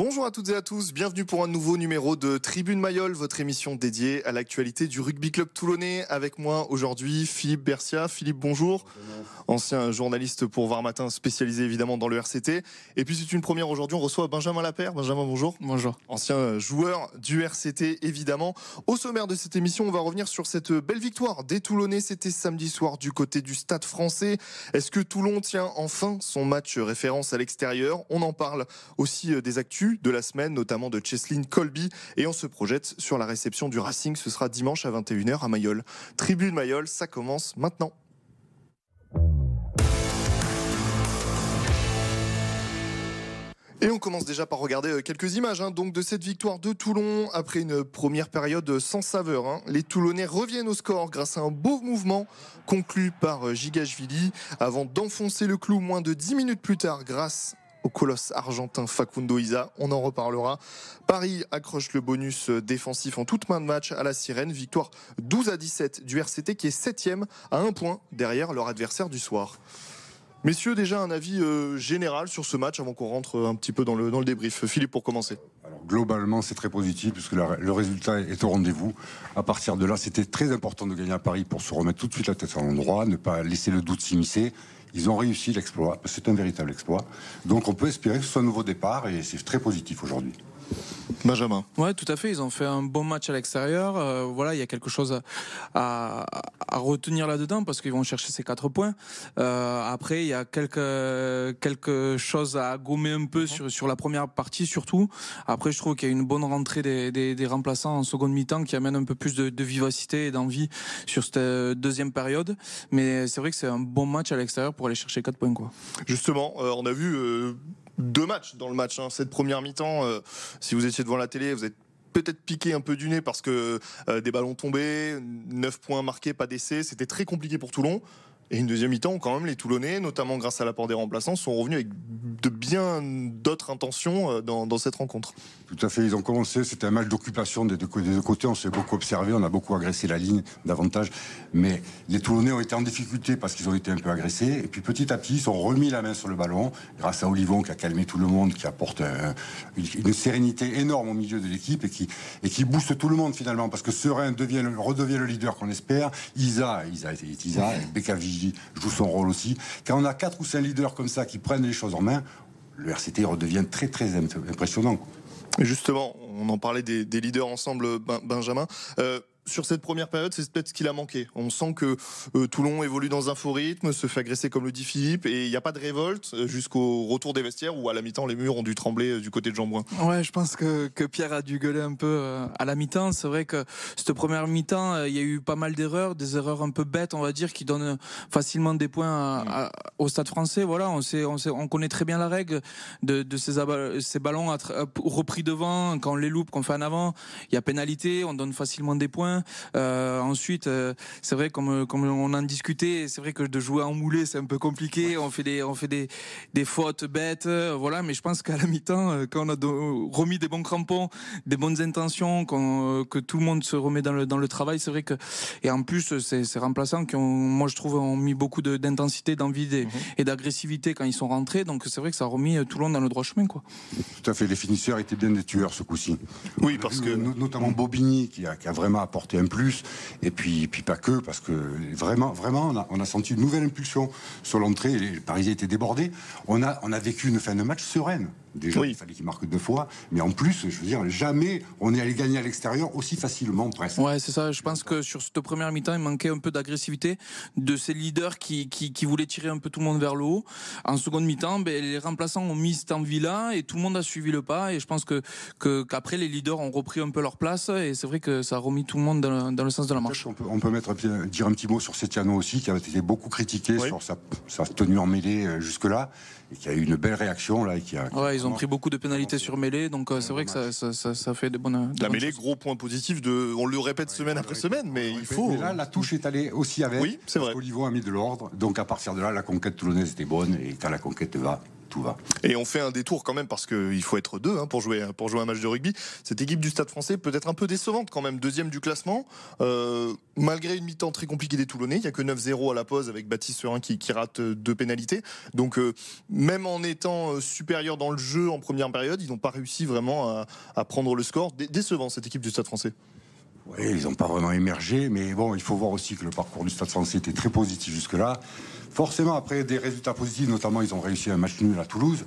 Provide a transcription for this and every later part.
Bonjour à toutes et à tous, bienvenue pour un nouveau numéro de Tribune Mayol, votre émission dédiée à l'actualité du rugby club toulonnais. Avec moi aujourd'hui Philippe Bercia. Philippe, bonjour. Ancien journaliste pour Var Matin, spécialisé évidemment dans le RCT. Et puis c'est une première aujourd'hui, on reçoit Benjamin Lapère. Benjamin, bonjour. Bonjour. Ancien joueur du RCT évidemment. Au sommaire de cette émission, on va revenir sur cette belle victoire des Toulonnais. C'était samedi soir du côté du stade français. Est-ce que Toulon tient enfin son match référence à l'extérieur? On en parle aussi euh, des actus de la semaine, notamment de Cheslin Colby. Et on se projette sur la réception du Racing. Ce sera dimanche à 21h à Mayol. Tribune Mayol, ça commence maintenant. Et on commence déjà par regarder euh, quelques images hein. de cette victoire de Toulon après une première période sans saveur. Hein. Les Toulonnais reviennent au score grâce à un beau mouvement conclu par euh, Gigashvili avant d'enfoncer le clou moins de 10 minutes plus tard grâce colosse argentin Facundo Isa. On en reparlera. Paris accroche le bonus défensif en toute main de match à la Sirène. Victoire 12 à 17 du RCT qui est 7 à un point derrière leur adversaire du soir. Messieurs, déjà un avis euh, général sur ce match avant qu'on rentre un petit peu dans le, dans le débrief. Philippe, pour commencer. Globalement, c'est très positif puisque le résultat est au rendez-vous. À partir de là, c'était très important de gagner à Paris pour se remettre tout de suite la tête à l'endroit, ne pas laisser le doute s'immiscer. Ils ont réussi l'exploit. C'est un véritable exploit. Donc on peut espérer que ce soit un nouveau départ et c'est très positif aujourd'hui. Benjamin. Ouais, tout à fait. Ils ont fait un bon match à l'extérieur. Euh, voilà, il y a quelque chose à, à, retenir là-dedans parce qu'ils vont chercher ces quatre points. Euh, après, il y a quelques quelque chose à gommer un peu sur sur la première partie surtout. Après, je trouve qu'il y a une bonne rentrée des, des, des remplaçants en seconde mi-temps qui amène un peu plus de, de vivacité et d'envie sur cette deuxième période. Mais c'est vrai que c'est un bon match à l'extérieur pour aller chercher quatre points quoi. Justement, euh, on a vu euh, deux matchs dans le match. Hein. Cette première mi-temps, euh, si vous étiez devant la télé, vous êtes peut-être piqué un peu du nez parce que euh, des ballons tombés, 9 points marqués, pas d'essai, c'était très compliqué pour Toulon. Et une deuxième mi-temps, quand même, les Toulonnais, notamment grâce à l'apport des remplaçants, sont revenus avec de bien d'autres intentions euh, dans, cette rencontre. Tout à fait, ils ont commencé, c'était un match d'occupation des, deux côtés, on s'est beaucoup observé, on a beaucoup agressé la ligne davantage, mais les Toulonnais ont été en difficulté parce qu'ils ont été un peu agressés, et puis petit à petit, ils ont remis la main sur le ballon, grâce à Olivon qui a calmé tout le monde, qui apporte un, une, sérénité énorme au milieu de l'équipe et qui, et qui booste tout le monde finalement, parce que Serein devient, redevient le leader qu'on espère, Isa, Isa, Isa, Isa Joue son rôle aussi. Quand on a quatre ou cinq leaders comme ça qui prennent les choses en main, le RCT redevient très très impressionnant. Justement, on en parlait des, leaders ensemble, Benjamin. Euh, sur cette première période, c'est peut-être ce qu'il a manqué. On sent que euh, Toulon évolue dans un faux rythme, se fait agresser comme le dit Philippe, et il n'y a pas de révolte euh, jusqu'au retour des vestiaires où à la mi-temps les murs ont dû trembler euh, du côté de Jean-Bouin. Ouais, je pense que, que, Pierre a dû gueuler un peu euh, à la mi-temps. C'est vrai que cette première mi-temps, euh, il y a eu pas mal d'erreurs, des erreurs un peu bêtes, on va dire, qui donnent facilement des points à, à, au Stade Français. Voilà, on sait, on sait, on connaît très bien la règle de, de ces, ces ballons à, repris devant, quand on les loupe, qu'on fait en avant, il y a pénalité, on donne facilement des points. Euh, ensuite, euh, c'est vrai comme comme on en discutait, c'est vrai que de jouer en moulé c'est un peu compliqué. On fait des on fait des des fautes bêtes, euh, voilà. Mais je pense qu'à la mi-temps, euh, quand on a de, remis des bons crampons, des bonnes intentions, quand, que tout le monde se remet dans le dans le travail, c'est vrai que et en plus ces, ces remplaçants qui ont, moi je trouve, ont mis beaucoup d'intensité, d'envie mmh. et d'agressivité quand ils sont rentrés. Donc c'est vrai que ça a remis tout le monde dans le droit chemin, quoi. Tout à fait. Les finisseurs étaient bien des tueurs ce coup-ci. Oui, parce que notamment Bobigny qui a, qui a vraiment apporté un plus et puis, pas que, parce que vraiment, vraiment, on a, senti une nouvelle impulsion sur l'entrée. Les Parisiens étaient débordés. On a vécu une fin de match sereine. Déjà, oui. il fallait qu'il marque deux fois. Mais en plus, je veux dire, jamais on est allé gagner à l'extérieur aussi facilement, presque. Ouais, c'est ça. Je pense que sur cette première mi-temps, il manquait un peu d'agressivité de ces leaders qui, qui, qui, voulaient tirer un peu tout le monde vers le haut. En seconde mi-temps, ben, les remplaçants ont mis cette envie-là et tout le monde a suivi le pas. Et je pense que qu'après, les leaders ont repris un peu leur place. Et c'est vrai que ça a remis tout le monde dans, dans le sens de la marche. On peut, on peut mettre, dire un petit mot sur Setiano aussi, qui a été beaucoup critiqué oui. sur sa, sa tenue en mêlée euh, jusque-là et qui a eu une belle réaction là. Et qui a, ouais, ils ont pris beaucoup de pénalités sur mêlée, donc euh, c'est vrai que ça, ça, ça, ça, fait de bonnes. De la mêlée, gros point positif de, on le répète ouais, semaine après semaine, mais il faut. Mais là, la touche est allée aussi avec. Oui, c'est vrai. Olivon a mis de l'ordre, donc à partir de là, la conquête toulonnaise était bonne, et quand la conquête va, Et on fait un détour quand même parce qu'il faut être deux hein, pour, jouer, un match de rugby. Cette équipe du Stade français peut être un peu décevante quand même, deuxième du classement. Euh, malgré une mi-temps très compliquée des Toulonnais, il n'y a que 9-0 à la pause avec Baptiste Serin qui, rate deux pénalités. Donc euh, même en étant euh, supérieur dans le jeu en première période, ils n'ont pas réussi vraiment à, à prendre le score. Décevant cette équipe du Stade français. Oui, ils n'ont pas vraiment émergé, mais bon, il faut voir aussi que le parcours du Stade français était très positif jusque-là. Forcément, après des résultats positifs, notamment ils ont réussi un match nul à Toulouse,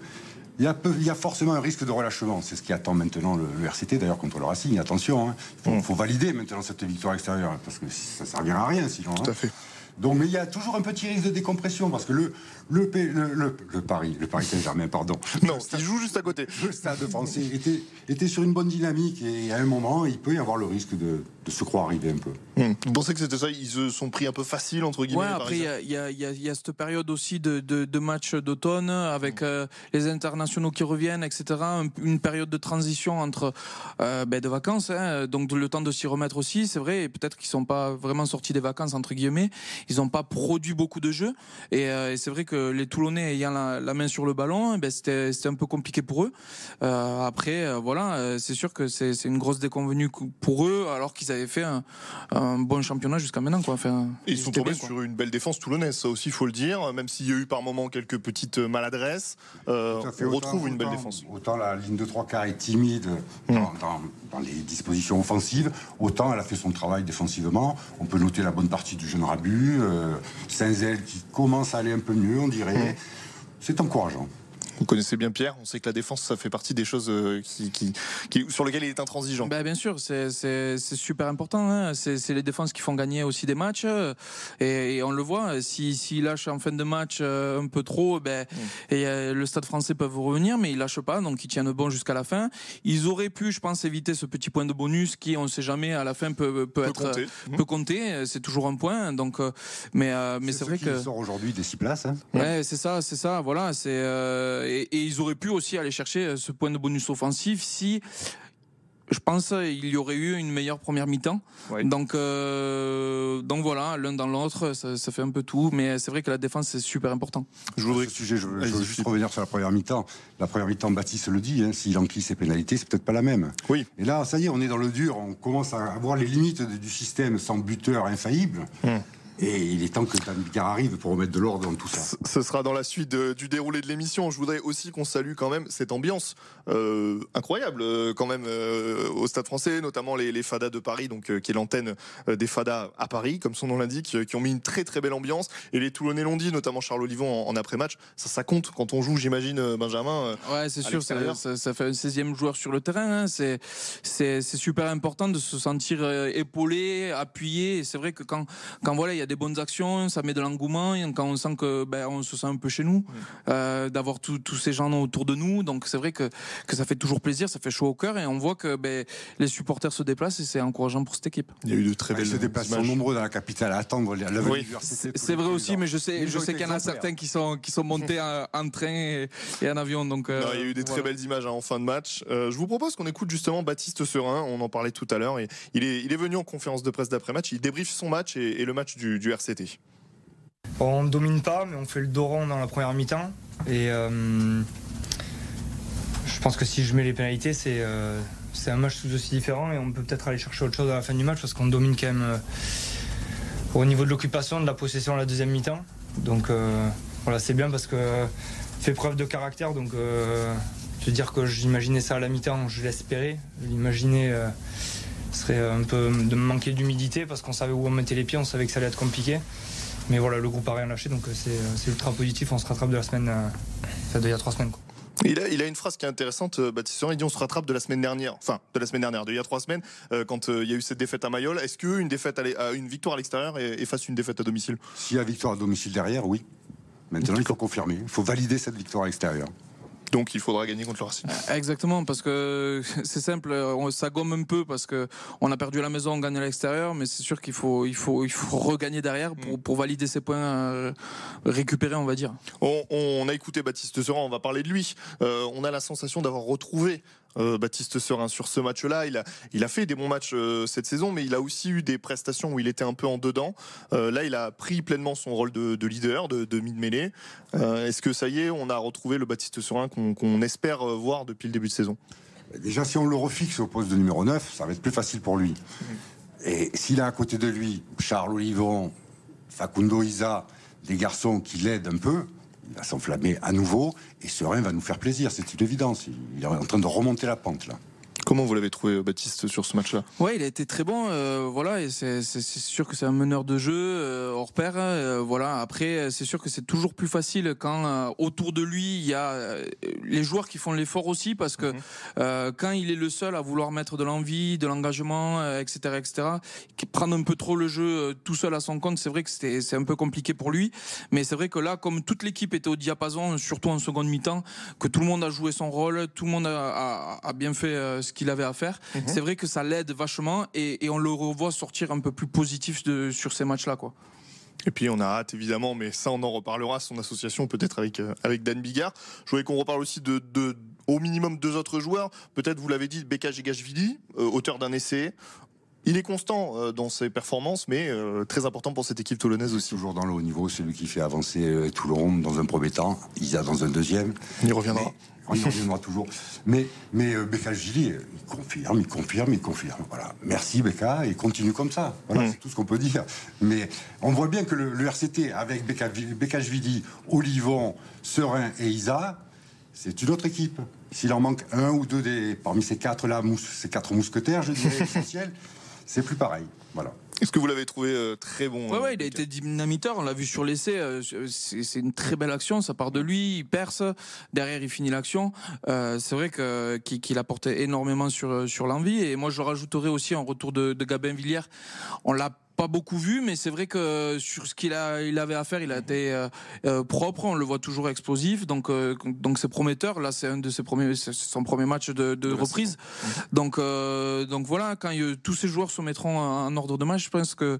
il y, a il y a, forcément un risque de relâchement. C'est ce qui attend maintenant le, le RCT, d'ailleurs, contre le Racing. Attention, hein. il faut, faut, valider maintenant cette victoire extérieure, parce que ça ne servira à rien sinon. Tout hein. à fait. Donc, mais il y a toujours un petit risque de décompression parce que le, le, le, le, le Paris, le Paris Saint-Germain, pardon. Non, il joue juste à côté. Le stade français était, était sur une bonne dynamique et à un moment, il peut y avoir le risque de, de se croire arriver un peu. Hum. Vous pensez que c'était ça Ils se sont pris un peu facile, entre guillemets Ouais, après, il y, y, y, y, a cette période aussi de, de, de matchs d'automne avec euh, les internationaux qui reviennent, etc. Une période de transition entre euh, ben, de vacances, hein, donc le temps de s'y remettre aussi, c'est vrai. Et peut-être qu'ils sont pas vraiment sortis des vacances, entre guillemets. Ils n'ont pas produit beaucoup de jeux. Et, euh, et c'est vrai que les Toulonnais ayant la, la main sur le ballon, ben, c'était un peu compliqué pour eux. Euh, après, voilà, c'est sûr que c'est une grosse déconvenue pour eux, alors qu'ils avaient fait un, un bon championnat jusqu'à maintenant. Quoi. Enfin, ils sont tombés bien, sur une belle défense toulonnaise, ça aussi il faut le dire, même s'il y a eu par moments quelques petites maladresses, euh, on autant, retrouve une autant, belle défense. Autant la ligne de trois quarts est timide mmh. dans, dans, dans, les dispositions offensives, autant elle a fait son travail défensivement. On peut noter la bonne partie du jeune Rabu, euh, Saint-Zel qui commence à aller un peu mieux, on dirait. Mmh. C'est encourageant. Vous connaissez bien Pierre, on sait que la défense, ça fait partie des choses euh, qui, qui, qui sur lesquelles il est intransigeant. Bah, bien sûr, c'est super important. Hein. C'est les défenses qui font gagner aussi des matchs. Et, et on le voit, s'il si, si lâche en fin de match euh, un peu trop, ben, mmh. et, euh, le stade français peut revenir, mais ils lâchent pas, donc ils tiennent bon jusqu'à la fin. Ils auraient pu, je pense, éviter ce petit point de bonus qui, on ne sait jamais, à la fin peut, peut, peut être compter. peut compter. C'est toujours un point. Donc, mais mais c'est vrai que sort aujourd'hui des six places. Hein. Ouais, c'est ça, c'est ça. Voilà, c'est et, et, ils auraient pu aussi aller chercher ce point de bonus offensif si je pense il y aurait eu une meilleure première mi-temps. Ouais. Donc, euh, donc voilà, l'un dans l'autre, ça, ça, fait un peu tout. Mais c'est vrai que la défense, c'est super important. Je voudrais, ce sujet, je, je veux juste revenir sur la première mi-temps. La première mi-temps, Baptiste le dit, hein, s'il enquille ses pénalités, c'est peut-être pas la même. Oui. Et là, ça y est, on est dans le dur. On commence à voir les limites du système sans buteur infaillible. Hum. Et il est temps que Dan Bigard arrive pour remettre de l'ordre dans tout ça. Ce sera dans la suite de, du déroulé de l'émission. Je voudrais aussi qu'on salue quand même cette ambiance euh, incroyable euh, quand même euh, au Stade Français, notamment les, les Fadas de Paris, donc euh, qui est l'antenne des Fadas à Paris, comme son nom l'indique, qui ont mis une très très belle ambiance. Et les Toulonnais l'ont dit, notamment Charles Olivon en, en après-match. Ça, ça compte quand on joue, j'imagine, euh, Benjamin. ouais, c'est sûr. Ça, ça, ça, fait un 16e joueur sur le terrain. Hein. C'est c'est super important de se sentir épaulé, appuyé. C'est vrai que quand quand voilà, il y a des bonnes actions ça met de l'engouement quand on sent que ben, on se sent un peu chez nous euh, d'avoir tous ces gens autour de nous. Donc c'est vrai que, que ça fait toujours plaisir ça fait chaud au cœur et on voit que ben, les supporters se déplacent et c'est encourageant pour cette équipe. Il y a eu de très belles se déplacements nombreux dans la capitale à attendre la oui. c'est vrai aussi mais je sais je sais qu'il y en a certains qui sont qui sont montés en, en train et, et, en avion donc euh, il y a eu des voilà. très belles images hein, en fin de match. Euh, je vous propose qu'on écoute justement Baptiste Serin on en parlait tout à l'heure et il est, il est venu en conférence de presse d'après match il débriefe son match et, et le match du, du RCT on ne domine pas, mais on fait le dos rond dans la première mi-temps. Et euh, je pense que si je mets les pénalités, c'est euh, un match tout aussi différent et on peut peut-être aller chercher autre chose à la fin du match parce qu'on domine quand même euh, au niveau de l'occupation, de la possession à la deuxième mi-temps. Donc voilà, c'est bien parce que fait preuve de caractère. Donc je veux dire que j'imaginais ça à la mi-temps, je l'espérais. L'imaginer serait un peu de manquer d'humidité parce qu'on savait où on mettait les pieds, on savait que ça allait être compliqué. Mais voilà, le groupe a rien lâché, donc c'est ultra positif. On se rattrape de la semaine, euh, d'il y a trois semaines. Quoi. Il a, il a, une phrase qui est intéressante, Baptiste. Il dit on se rattrape de la semaine dernière, enfin de la semaine dernière, d'il y a trois semaines, euh, quand euh, il y a eu cette défaite à Mayol. Est-ce qu'une défaite, à, une victoire à l'extérieur efface une défaite à domicile? S'il y a victoire à domicile derrière, oui. Maintenant, il faut confirmer. Il faut valider cette victoire à l'extérieur. Donc il faudra gagner contre le Racing. Exactement, parce que c'est simple, ça gomme un peu parce que on a perdu à la maison, on gagne à l'extérieur, mais c'est sûr qu'il faut, il faut, il faut regagner derrière pour, pour valider ses points euh, récupérés, on va dire. On, on, a écouté Baptiste Seran, on va parler de lui. Euh, on a la sensation d'avoir retrouvé euh, Baptiste Serin sur ce match-là. Il a, il a fait des bons matchs euh, cette saison, mais il a aussi eu des prestations où il était un peu en dedans. Euh, là, il a pris pleinement son rôle de, de leader, de, de mid-mêlée. Est-ce que ça y est, on a retrouvé le Baptiste Serin qu'on espère voir depuis le début de saison? Déjà, si on le refixe au poste de numéro 9, ça va être plus facile pour lui. Et s'il a à côté de lui Charles Olivon, Facundo Isa, des garçons qui l'aident un peu, va s'enflammer à nouveau et Serein va nous faire plaisir, c'est une évidence. Il est en train de remonter la pente là. Comment vous l'avez trouvé, Baptiste, sur ce match-là? Ouais, il a été très bon, euh, voilà, et c'est sûr que c'est un meneur de jeu euh, hors pair, euh, voilà. Après, c'est sûr que c'est toujours plus facile quand autour de lui il y a les joueurs qui font l'effort aussi, parce que euh, quand il est le seul à vouloir mettre de l'envie, de l'engagement, etc., etc., qui prendre un peu trop le jeu tout seul à son compte, c'est vrai que c'est un peu compliqué pour lui. Mais c'est vrai que là, comme toute l'équipe était au diapason, surtout en seconde mi-temps, que tout le monde a joué son rôle, tout le monde a, a- a bien fait ce qu'il avait à faire. C'est vrai que ça l'aide vachement et, et on le revoit sortir un peu plus positif de, sur ces matchs-là, quoi. Et puis on a hâte évidemment, mais ça on en reparlera, son association peut-être avec, euh, avec Dan Bigard. Je voulais qu'on reparle aussi de, de au minimum deux autres joueurs. Peut-être vous l'avez dit, Beka Gigashvili, euh, auteur d'un essai. Il est constant euh, dans ses performances, mais euh, très important pour cette équipe toulonnaise aussi. Toujours dans le haut niveau, c'est lui qui fait avancer euh, Toulon dans un premier temps, Isa dans un deuxième. On y reviendra. Mais- on y reviendra toujours. Mais, mais Becca Gilly, il confirme, il confirme, il confirme. Voilà. Merci Becca, et continue comme ça. Voilà, Mm. c'est tout ce qu'on peut dire. Mais on voit bien que le, le RCT, avec Becca, Becca-Jvili, Olivon, Serein et Isa, c'est une autre équipe. S'il en manque un ou deux des, parmi ces quatre-là, mous- ces quatre mousquetaires, je dirais, essentiels, c'est plus pareil. Voilà. Est-ce que vous l'avez trouvé euh, très bon Ouais, euh, ouais, il a été dynamiteur, on l'a vu sur l'essai, euh, c'est une très belle action, ça part de lui, il perce, derrière il finit l'action. Euh, c'est vrai que qu'il apportait énormément sur sur l'envie et moi je rajouterais aussi un retour de, de Gabin Villiers. On l'a pas beaucoup vu, mais c'est vrai que sur ce qu'il a, il avait à faire, il a été euh, euh, propre. On le voit toujours explosif, donc euh, donc c'est prometteur. Là, c'est un de ses premiers, son premier match de, reprise. Donc euh, donc voilà, quand il- tous ces joueurs se mettront en ordre de match, je pense que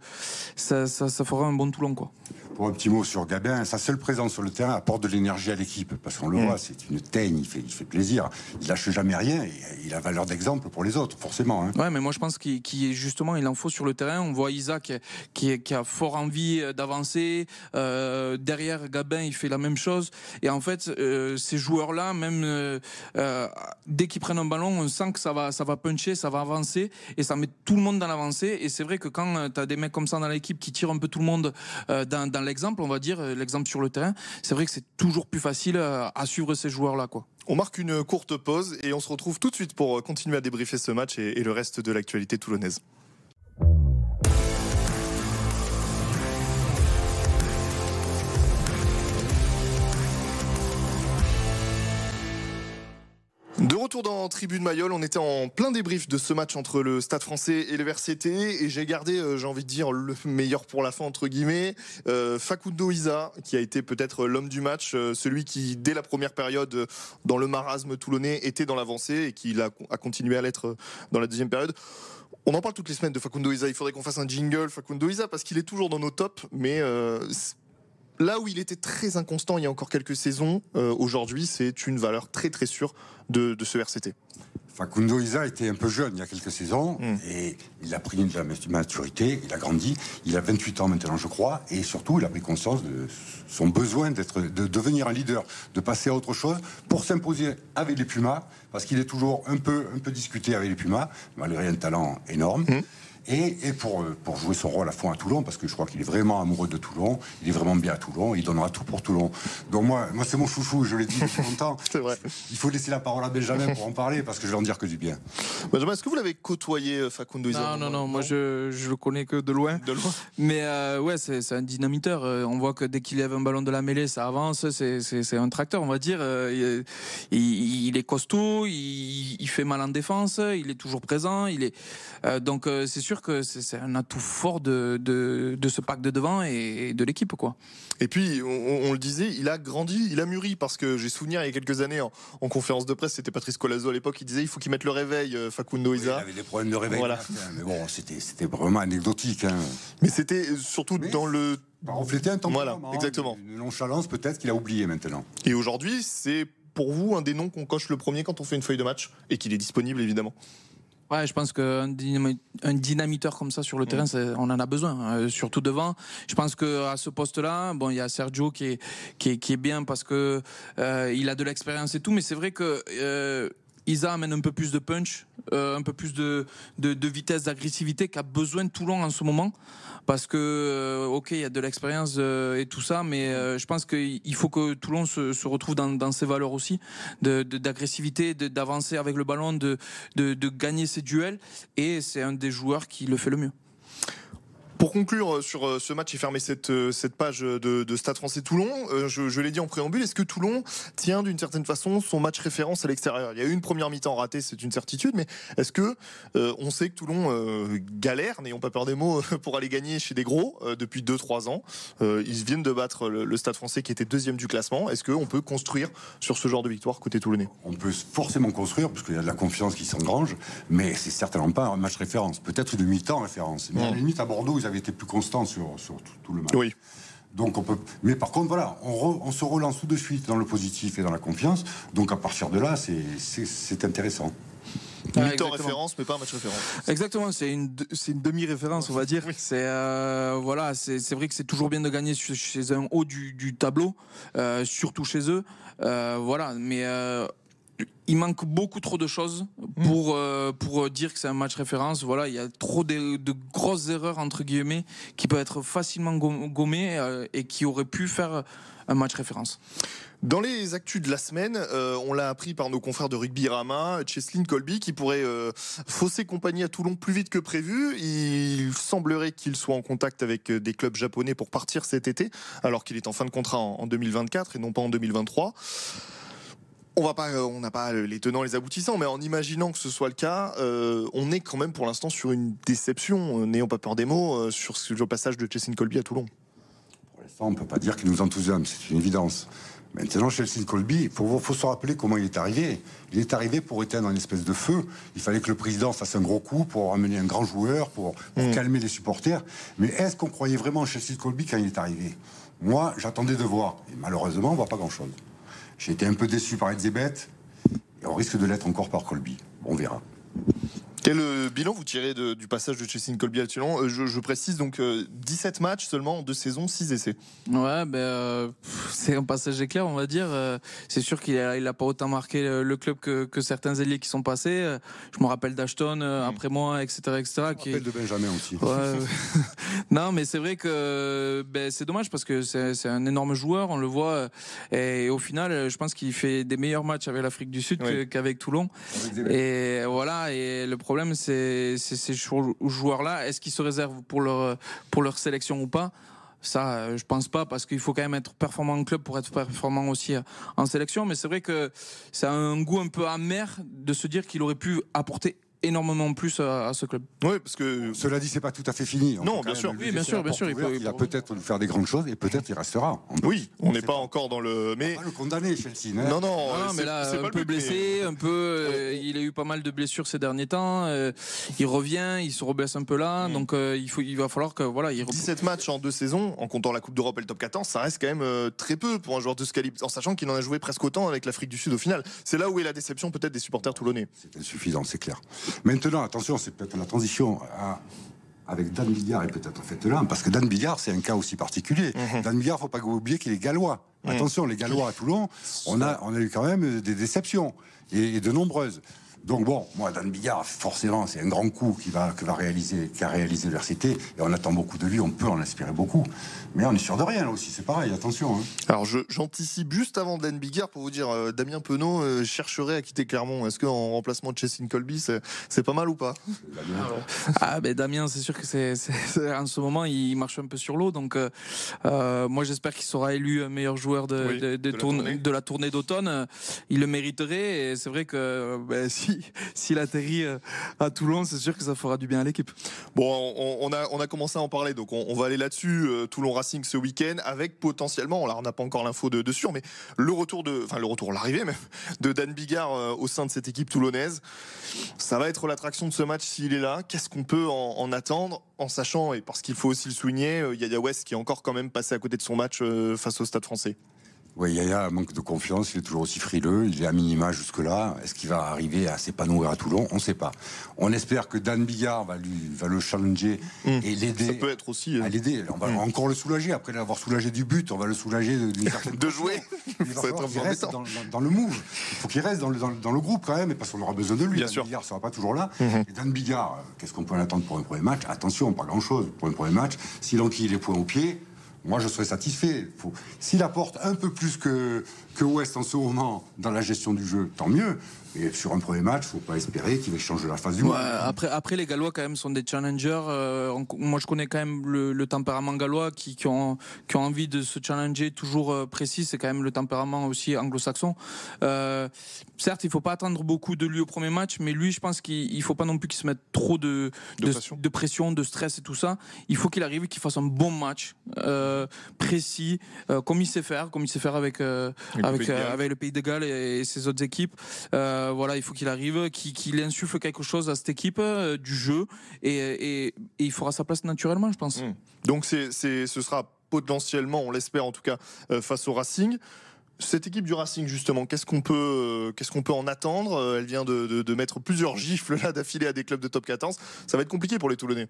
ça, ça, ça fera un bon Toulon, quoi. Pour un petit mot sur Gabin, sa seule présence sur le terrain apporte de l'énergie à l'équipe. Parce qu'on le Mm. voit, c'est une teigne, il fait, il fait plaisir. Il lâche jamais rien et il a valeur d'exemple pour les autres, forcément. hein. Ouais, mais moi je pense qu'il qu'il- justement il en faut sur le terrain. On voit Isaac qui, qui a fort envie d'avancer. Euh, derrière Gabin, il fait la même chose. Et en fait, euh, ces joueurs-là, même euh, dès qu'ils prennent un ballon, on sent que ça va, ça va puncher, ça va avancer et ça met tout le monde dans l'avancée. Et c'est vrai que quand tu as des mecs comme ça dans l'équipe qui tirent un peu tout le monde euh, dans, l'exemple, on va dire euh, l'exemple sur le terrain, c'est vrai que c'est toujours plus facile euh, à suivre ces joueurs-là. On marque une courte pause et on se retrouve tout de suite pour euh, continuer à débriefer ce match et le reste de l'actualité toulonnaise. De retour dans Tribune Mayol, on était en plein débrief de ce match entre le Stade français et le VRCT et j'ai gardé, euh, j'ai envie de dire, le meilleur pour la fin, entre guillemets, euh, Facundo Isa, qui a été peut-être l'homme du match, euh, celui qui, dès la première période, euh, dans le marasme toulonnais, était dans l'avancée et qui a, continué à l'être euh, dans la deuxième période. On en parle toutes les semaines de Facundo Isa, il faudrait qu'on fasse un jingle Facundo Isa parce qu'il est toujours dans nos tops, mais euh, Là où il était très inconstant il y a encore quelques saisons, euh, aujourd'hui c'est une valeur très très sûre de, de ce RCT. Facundo Isa était un peu jeune il y a quelques saisons Mm. et il a pris de la maturité, il a grandi. Il a 28 ans maintenant, je crois, et surtout il a pris conscience de son besoin d'être, de devenir un leader, de passer à autre chose pour s'imposer avec les Pumas, parce qu'il est toujours un peu, un peu discuté avec les Pumas, malgré un talent énorme. Mm. Et, et pour, euh, pour jouer son rôle à fond à Toulon, parce que je crois qu'il est vraiment amoureux de Toulon, il est vraiment bien à Toulon, il donnera tout pour Toulon. Donc moi, moi c'est mon chouchou, je l'ai dit depuis longtemps. C'est vrai. Il faut laisser la parole à Benjamin pour en parler, parce que je vais en dire que du bien. Benjamin, est-ce que vous l'avez côtoyé euh, Facundo Non, non, non, moi je, je le connais que de loin. De loin. Mais euh, ouais, c'est c'est un dynamiteur. Euh, On voit que dès qu'il lève un ballon de la mêlée, ça avance. C'est- C'est c'est un tracteur, on va dire. Il, il- il est costaud, il, il fait mal en défense, il est toujours présent. Il est euh, donc c'est sûr que c'est un atout fort de, de, de ce pack de devant et de l'équipe, quoi. Et puis, on, on le disait, il a grandi, il a mûri, parce que j'ai souvenir il y a quelques années en, en conférence de presse, c'était Patrice Colazo à l'époque, il disait il faut qu'il mette le réveil, euh, Facundo Oui, il Isa. avait des problèmes de réveil. Voilà. matin, Mais bon, c'était c'était vraiment anecdotique. Hein. Mais c'était euh, surtout Mais- dans le. Refléter un tempérament. Voilà, exactement. Une nonchalance peut-être qu'il a oublié maintenant. Et aujourd'hui, c'est pour vous un des noms qu'on coche le premier quand on fait une feuille de match et qu'il est disponible évidemment Ouais, je pense qu'un dynamiteur comme ça sur le terrain, on en a besoin, euh, surtout devant. Je pense que à ce poste-là, bon, il y a Sergio qui est qui est, qui est bien parce que euh, il a de l'expérience et tout, mais c'est vrai que euh, Isa amène un peu plus de punch, euh, un peu plus de, de, de vitesse, d'agressivité qu'a besoin Toulon en ce moment. Parce que, euh, ok, il y a de l'expérience euh, et tout ça, mais euh, je pense qu'il faut que Toulon se, se retrouve dans, dans, ses valeurs aussi, d'agressivité, de, d'avancer avec le ballon, de, de gagner ses duels. Et c'est un des joueurs qui le fait le mieux. Pour conclure euh, sur euh, ce match et fermer cette, euh, cette page de, de Stade français Toulon, je, je l'ai dit en préambule, est-ce que Toulon tient d'une certaine façon son match référence à l'extérieur? Il y a eu une première mi-temps ratée, c'est une certitude, mais est-ce que euh, on sait que Toulon euh, galère, n'ayons pas peur des mots, pour aller gagner chez des gros euh, depuis 2-3 ans? Ils viennent de battre le, le, Stade français qui était deuxième du classement. Est-ce qu'on peut construire sur ce genre de victoire côté toulonnais? On peut forcément construire, parce qu'il y a de la confiance qui s'engrange, mais c'est certainement pas un match référence. Peut-être une mi-temps référence. Mais à la limite, à Bordeaux, ils avaient été plus constants sur, sur tout, tout, le match. Oui. Donc on peut, mais par contre voilà, on, re, on, se relance tout de suite dans le positif et dans la confiance. Donc à partir de là, c'est intéressant. Une mi-temps référence, mais pas un match référence. Exactement, c'est une, c'est une demi-référence, on va dire. Oui. C'est euh, voilà, c'est, c'est vrai que c'est toujours bien de gagner chez un haut du, du tableau, euh, surtout chez eux. Euh, voilà, mais euh, il manque beaucoup trop de choses pour euh, pour dire que c'est un match référence. Voilà, il y a trop de, de, grosses erreurs entre guillemets qui peuvent être facilement gommées euh, et qui auraient pu faire un match référence. Dans les actus de la semaine, euh, on l'a appris par nos confrères de rugby Rama, Cheslin Colby, qui pourrait euh, fausser compagnie à Toulon plus vite que prévu. Il semblerait qu'il soit en contact avec des clubs japonais pour partir cet été, alors qu'il est en fin de contrat en, en 2024 et non pas en 2023 on va pas, euh, on n'a pas les tenants, les aboutissants, mais en imaginant que ce soit le cas, euh, on est quand même pour l'instant sur une déception, n'ayons pas peur des mots, euh, sur le passage de Chelsea Colby à Toulon. Pour l'instant, on peut pas dire qu'il nous enthousiasme, c'est une évidence. Maintenant, Chelsea Colby, il faut, se rappeler comment il est arrivé. Il est arrivé pour éteindre une espèce de feu. Il fallait que le président fasse un gros coup pour amener un grand joueur, pour, pour mmh. calmer les supporters. Mais est-ce qu'on croyait vraiment Chelsea Colby quand il est arrivé? Moi, j'attendais de voir. Et malheureusement, on voit pas grand-chose. J'ai été un peu déçu par Edzebet et on risque de l'être encore par Colby. On verra. Quel euh, bilan vous tirez de, du passage de Chessine Colby à Toulon euh, je, je, précise donc euh, 17 matchs seulement en deux saisons, 6 essais. Ouais, ben euh, c'est un passage éclair, on va dire. Euh, c'est sûr qu'il a, il a pas autant marqué le, club que, que certains ailiers qui sont passés. Je me rappelle d'Ashton mmh. après moi, etc., etc. Je me qui rappelle de Benjamin aussi. Ouais, non, mais c'est vrai que ben, c'est dommage parce que c'est un énorme joueur, on le voit. Et au final, je pense qu'il fait des meilleurs matchs avec l'Afrique du Sud oui. qu'avec Toulon. Et voilà. Et le problème, c'est ces joueurs-là. Est-ce qu'ils se réservent pour leur, pour leur sélection ou pas? Ça, je pense pas, parce qu'il faut quand même être performant en club pour être performant aussi en sélection. Mais c'est vrai que c'est un goût un peu amer de se dire qu'il aurait pu apporter énormément plus à, à, ce club. Oui, parce que cela dit, c'est pas tout à fait fini. Non, bien sûr. Oui, bien sûr, bien sûr. Il, peut, il va peut-être nous faire des grandes choses et peut-être il restera. On oui, on n'est pas, pas, encore dans le. Mais pas le condamner, Chelsea. Hein. Non, non, non mais là, un peu blessé, mais... un peu. Euh, il a eu pas mal de blessures ces derniers temps. Euh, il revient, il se reblesse un peu là, mmh. donc euh, il faut, il va falloir que voilà. Il 17 matchs en deux saisons, en comptant la Coupe d'Europe et le Top 14, ça reste quand même euh, très peu pour un joueur de ce calibre, en sachant qu'il en a joué presque autant avec l'Afrique du Sud au final. C'est là où est la déception peut-être des supporters toulonnais. C'est insuffisant, c'est clair. Maintenant, attention c'est peut-être la transition à, avec Dan Billard est peut-être faite là, parce que Dan Billard, c'est un cas aussi particulier. Mm -hmm. Dan Billard, faut pas oublier qu'il est gallois. -hmm. Attention, les Gallois à Toulon, on a, on a eu quand même des déceptions, et, et de nombreuses. Donc bon, moi, Dan Billard, forcément, c'est un grand coup qui va, que va réaliser, qui a réalisé l'université, et on attend beaucoup de lui, on peut en inspirer beaucoup. Mais on est sûr de rien, là aussi, c'est pareil, attention. Hein. Alors, j'anticipe juste avant Dan Bigard pour vous dire, euh, Damien Penaud euh, chercherait à quitter Clermont. Est-ce qu'en remplacement de Chessine Colby, c'est pas mal ou pas? Ah, ben Damien, c'est sûr que c'est en ce moment, il marche un peu sur l'eau, donc euh, moi, j'espère qu'il sera élu meilleur joueur de, oui, de, de, de, tourne, la de la tournée d'automne. Il le mériterait, et c'est vrai que ben, si s'il atterrit euh, à Toulon, c'est sûr que ça fera du bien à l'équipe. Bon, on, a, commencé à en parler, donc on, va aller là-dessus. Euh, Toulon Racing ce week-end, avec potentiellement, on n'a pas encore l'info de, de, sûr, mais le retour de, enfin le retour, l'arrivée même, de Dan Bigard euh, au sein de cette équipe toulonnaise. Ça va être l'attraction de ce match s'il est là. Qu'est-ce qu'on peut en, en, attendre, en sachant, et parce qu'il faut aussi le souligner, Yaya West qui est encore quand même passé à côté de son match face au Stade français? Oui, Yaya manque de confiance, il est toujours aussi frileux, il est à minima jusque-là. Est-ce qu'il va arriver à s'épanouir à Toulon? On ne sait pas. On espère que Dan Bigard va, lui, va le challenger Mmh. et l'aider. Ça peut être aussi. euh, À l'aider. On va Mm. encore le soulager. Après l'avoir soulagé du but, on va le soulager d'une certaine De jouer. Il va falloir qu'il reste dans, dans- dans le move. Il faut qu'il reste dans le, dans, groupe quand même, parce qu'on aura besoin de lui. Bien Dan sûr. Bigard sera pas toujours là. Mhm. Et Dan Bigard, euh, qu'est-ce qu'on peut en attendre pour un premier match? Attention, pas grand-chose pour un premier match. S'il enquille les points au pied, moi je serais satisfait. S'il apporte un peu plus que, que West en ce moment dans la gestion du jeu, tant mieux. Mais sur un premier match, faut pas espérer qu'il va changer la face du Ouais, monde. après, après, les Gallois, quand même, sont des challengers. Euh, on- moi, je connais quand même le, le tempérament gallois qui, qui, ont, qui ont envie de se challenger toujours euh, précis. C'est quand même le tempérament aussi anglo-saxon. Euh, certes, il faut pas attendre beaucoup de lui au premier match, mais lui, je pense qu'il il faut pas non plus qu'il se mette trop de, De pression. de pression, de stress et tout ça. Il faut qu'il arrive, qu'il fasse un bon match, euh, précis, euh, comme il sait faire, comme il sait faire avec, euh, Avec le Pays de euh, Galles. avec le Pays de Galles et, et ses autres équipes. Euh, voilà, il faut qu'il arrive, qu'il insuffle quelque chose à cette équipe euh, du jeu et, et- et il fera sa place naturellement, je pense. Mm. Donc c'est, ce sera potentiellement, on l'espère en tout cas, euh, face au Racing. Cette équipe du Racing, justement, qu'est-ce qu'on peut, euh, qu'est-ce qu'on peut en attendre? Euh, Elle vient de, de- de mettre plusieurs gifles là d'affilée à des clubs de top 14. Ça va être compliqué pour les Toulonnais.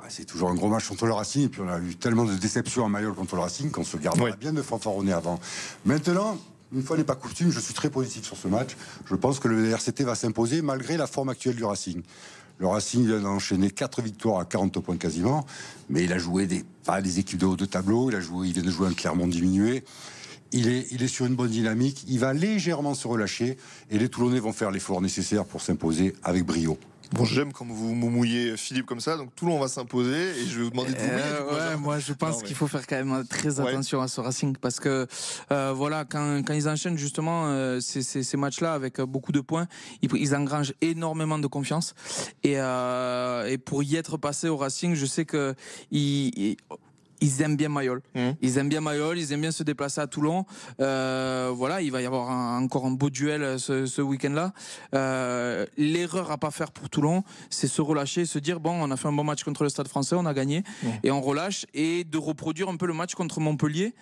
Ah, C'est toujours un gros match contre le Racing. Et puis on a eu tellement de déceptions en Mayol contre le Racing qu'on se gardera bien de fanfaronner avant. Maintenant, une fois n'est pas coutume, je suis très positif sur ce match. Je pense que le RCT va s'imposer malgré la forme actuelle du Racing. Le Racing vient d'enchaîner 4 victoires à 40 points quasiment, mais il a joué des, pas des équipes de haut de tableau, il, a joué, il vient de jouer un Clermont diminué. Il est, il est sur une bonne dynamique, il va légèrement se relâcher et les Toulonnais vont faire l'effort nécessaire pour s'imposer avec brio. Bon, j'aime quand vous vous mouillez Philippe comme ça. Donc Toulon va s'imposer et je vais vous demander de vous mouiller. Euh, ouais, moi je pense mais- qu'il faut faire quand même très Ouais. attention à ce Racing parce que euh, voilà quand, quand ils enchaînent justement euh, ces, ces, ces matchs-là avec euh, beaucoup de points, ils, ils engrangent énormément de confiance et, euh, et pour y être passé au Racing, je sais que ils, ils- ils aiment bien Mayol. Mhm. Ils aiment bien Mayol, ils aiment bien se déplacer à Toulon. Euh, voilà, il va y avoir un- encore un beau duel euh, ce, ce week-end-là. Euh, L'erreur à pas faire pour Toulon, c'est se relâcher, se dire bon, on a fait un bon match contre le Stade Français, on a gagné, Mhm. et on relâche et de reproduire un peu le match contre Montpellier.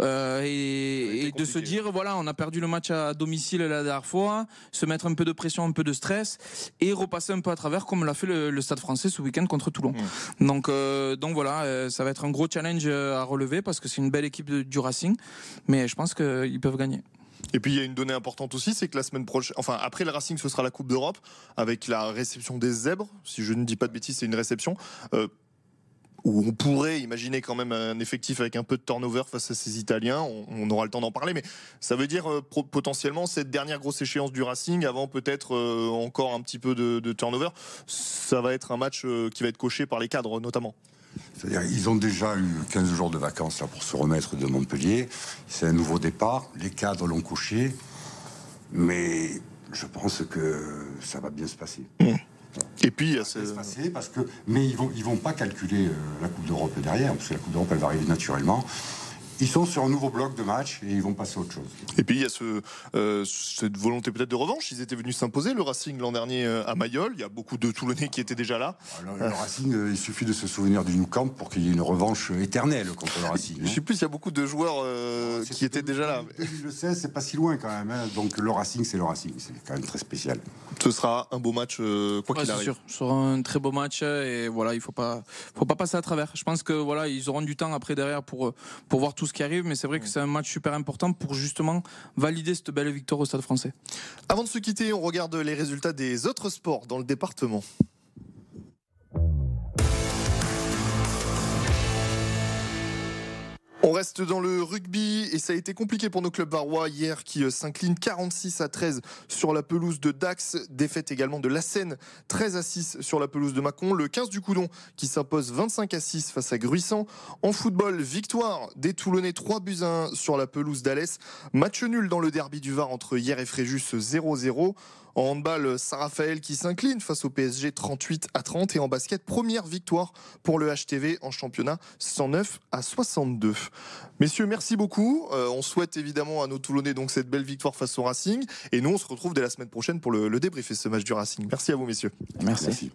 Euh, et, et de se dire voilà on a perdu le match à domicile la dernière fois se mettre un peu de pression un peu de stress et repasser un peu à travers comme l'a fait le, le Stade Français ce week-end contre Toulon donc euh, donc voilà euh, ça va être un gros challenge à relever parce que c'est une belle équipe de- du Racing mais je pense qu'ils peuvent gagner Et puis il y a une donnée importante aussi, c'est que la semaine prochaine, enfin après le Racing, ce sera la Coupe d'Europe avec la réception des Zèbres. Si je ne dis pas de bêtises, c'est une réception. euh, où on pourrait imaginer quand même un effectif avec un peu de turnover face à ces Italiens. On, on aura le temps d'en parler, mais ça veut dire euh, pro- potentiellement cette dernière grosse échéance du Racing, avant peut-être euh, encore un petit peu de, de turnover. Ça va être un match euh, qui va être coché par les cadres notamment. C'est-à-dire, ils ont déjà eu 15 jours de vacances là, pour se remettre de Montpellier. C'est un nouveau départ. Les cadres l'ont couché. Mais je pense que ça va bien se passer. Et puis il y a Ça se passer parce que, mais ils vont, ils vont pas calculer euh, la Coupe d'Europe derrière, parce que la Coupe d'Europe, elle va arriver naturellement. Ils sont sur un nouveau bloc de match et ils vont passer à autre chose. Et puis il y a ce, euh, cette volonté peut-être de revanche. Ils étaient venus s'imposer le Racing l'an dernier euh, à Mayol. Il y a beaucoup de Toulonnais qui étaient déjà là. Alors, le Racing, euh, il suffit de se souvenir du Nou Camp pour qu'il y ait une revanche éternelle contre le Racing. Je hein. sais plus, il y a beaucoup de joueurs euh, qui étaient déjà là. 2016, c'est pas si loin quand même. hein. Donc le Racing, c'est le Racing. C'est quand même très spécial. Ce sera un beau match, euh, quoi Ouais, qu'il arrive. sûr, ce sera un très beau match et voilà, il faut pas, faut pas passer à travers. Je pense que voilà, ils auront du temps après derrière pour pour voir tout ce qui arrive, mais c'est vrai que c'est un match super important pour justement valider cette belle victoire au Stade Français. Avant de se quitter, on regarde les résultats des autres sports dans le département. On reste dans le rugby et ça a été compliqué pour nos clubs varois hier qui euh, s'inclinent 46 à 13 sur la pelouse de Dax, défaite également de la Seine 13 à 6 sur la pelouse de Mâcon, le 15 du Coudon qui s'impose 25 à 6 face à Gruissant. En football, victoire des Toulonnais 3 buts à 1 sur la pelouse d'Alès, match nul dans le derby du Var entre hier et Fréjus 0-0. En handball, Saint-Raphaël qui s'incline face au PSG 38 à 30 et en basket, première victoire pour le HTV en championnat 109 à 62. Messieurs, merci beaucoup. Euh, on souhaite évidemment à nos Toulonnais donc cette belle victoire face au Racing et nous on se retrouve dès la semaine prochaine pour le, le débriefer ce match du Racing. Merci à vous messieurs. Merci. Merci.